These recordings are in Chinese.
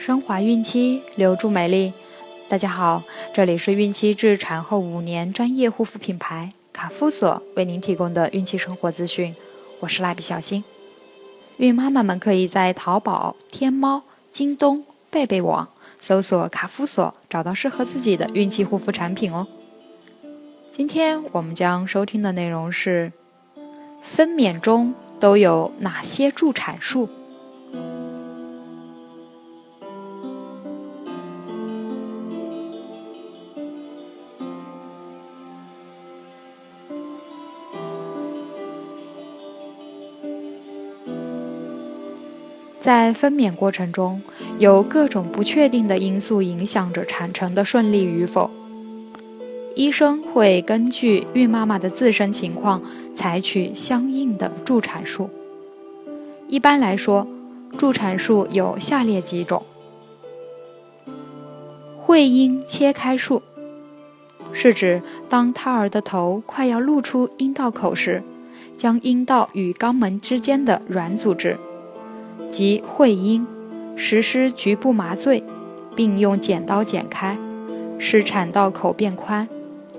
升华孕期，留住美丽。大家好，这里是孕期至产后五年专业护肤品牌卡夫索为您提供的孕期生活资讯。我是蜡笔小新。孕妈妈们可以在淘宝、天猫、京东、贝贝网搜索卡夫索，找到适合自己的孕期护肤产品哦。今天我们将收听的内容是：分娩中都有哪些助产术？在分娩过程中，有各种不确定的因素影响着产程的顺利与否。医生会根据孕妈妈的自身情况，采取相应的助产术。一般来说，助产术有下列几种：会阴切开术，是指当胎儿的头快要露出阴道口时，将阴道与肛门之间的软组织。即会阴，实施局部麻醉，并用剪刀剪开，使产道口变宽，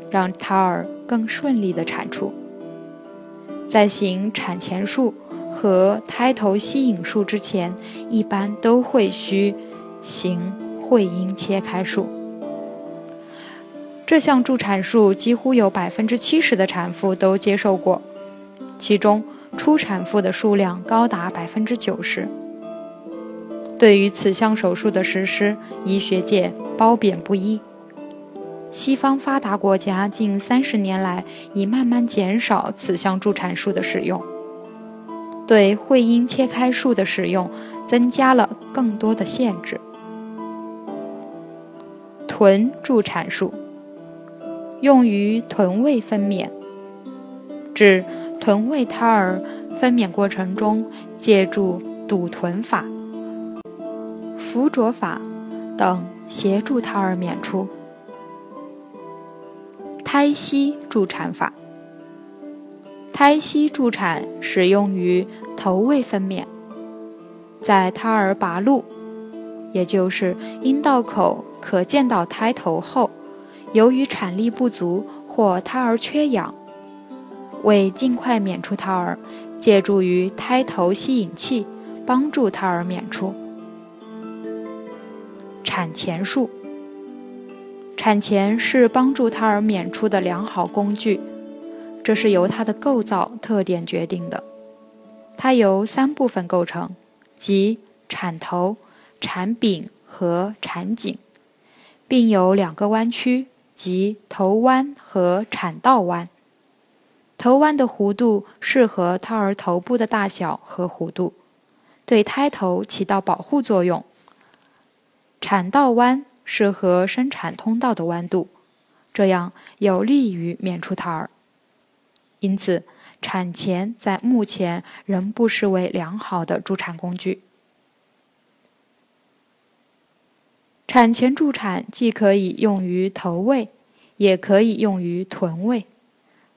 让胎儿更顺利的产出。在行产前术和胎头吸引术之前，一般都会需行会阴切开术。这项助产术几乎有百分之七十的产妇都接受过，其中初产妇的数量高达百分之九十。对于此项手术的实施，医学界褒贬不一。西方发达国家近三十年来已慢慢减少此项助产术的使用，对会阴切开术的使用增加了更多的限制。臀助产术用于臀位分娩，指臀位胎儿分娩过程中借助堵臀法。扶着法等协助胎儿娩出。胎息助产法，胎息助产使用于头位分娩，在胎儿拔露，也就是阴道口可见到胎头后，由于产力不足或胎儿缺氧，为尽快娩出胎儿，借助于胎头吸引器，帮助胎儿娩出。产前术，产前是帮助胎儿娩出的良好工具，这是由它的构造特点决定的。它由三部分构成，即产头、产柄和产颈，并有两个弯曲，即头弯和产道弯。头弯的弧度适合胎儿头部的大小和弧度，对胎头起到保护作用。产道弯适合生产通道的弯度，这样有利于娩出胎儿。因此，产前在目前仍不失为良好的助产工具。产前助产既可以用于头位，也可以用于臀位。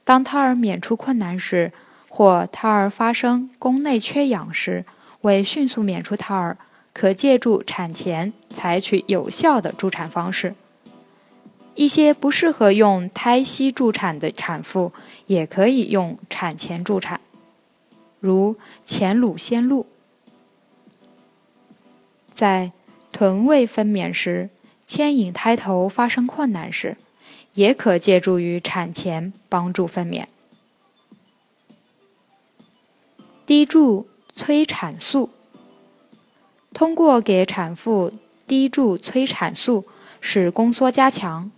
当胎儿娩出困难时，或胎儿发生宫内缺氧时，为迅速娩出胎儿。可借助产前采取有效的助产方式。一些不适合用胎息助产的产妇，也可以用产前助产，如前乳先露。在臀位分娩时，牵引胎头发生困难时，也可借助于产前帮助分娩。滴注催产素。通过给产妇滴注催产素，使宫缩加强。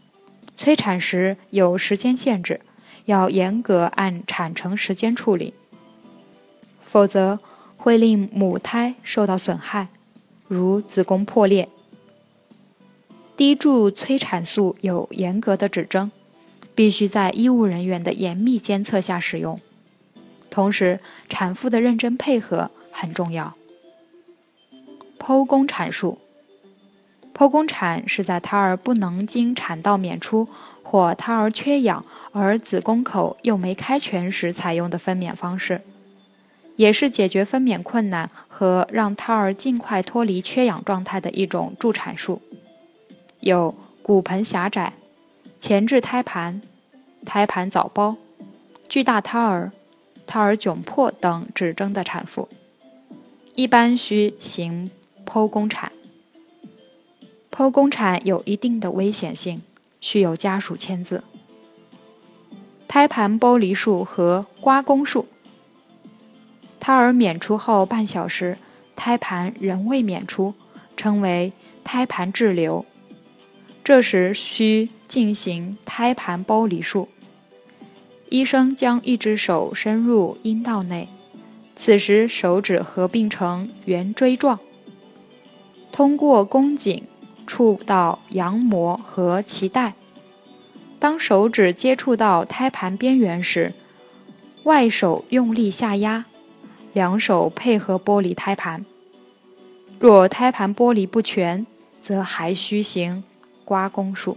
催产时有时间限制，要严格按产程时间处理，否则会令母胎受到损害，如子宫破裂。滴注催产素有严格的指征，必须在医务人员的严密监测下使用，同时产妇的认真配合很重要。剖宫产术，剖宫产是在胎儿不能经产道娩出或胎儿缺氧而子宫口又没开全时采用的分娩方式。也是解决分娩困难和让胎儿尽快脱离缺氧状态的一种助产术。有骨盆狭窄、前置胎盘、胎盘早剥、巨大胎儿、胎儿窘迫等指征的产妇，一般需行剖宫产。剖宫产有一定的危险性，需有家属签字。胎盘剥离术和刮宫术。胎儿娩出后半小时，胎盘仍未娩出，称为胎盘滞留。这时需进行胎盘剥离术。医生将一只手伸入阴道内，此时手指合并成圆锥状，通过宫颈触到羊膜和脐带。当手指接触到胎盘边缘时，外手用力下压，两手配合剥离胎盘。若胎盘剥离不全，则还需行刮宫术。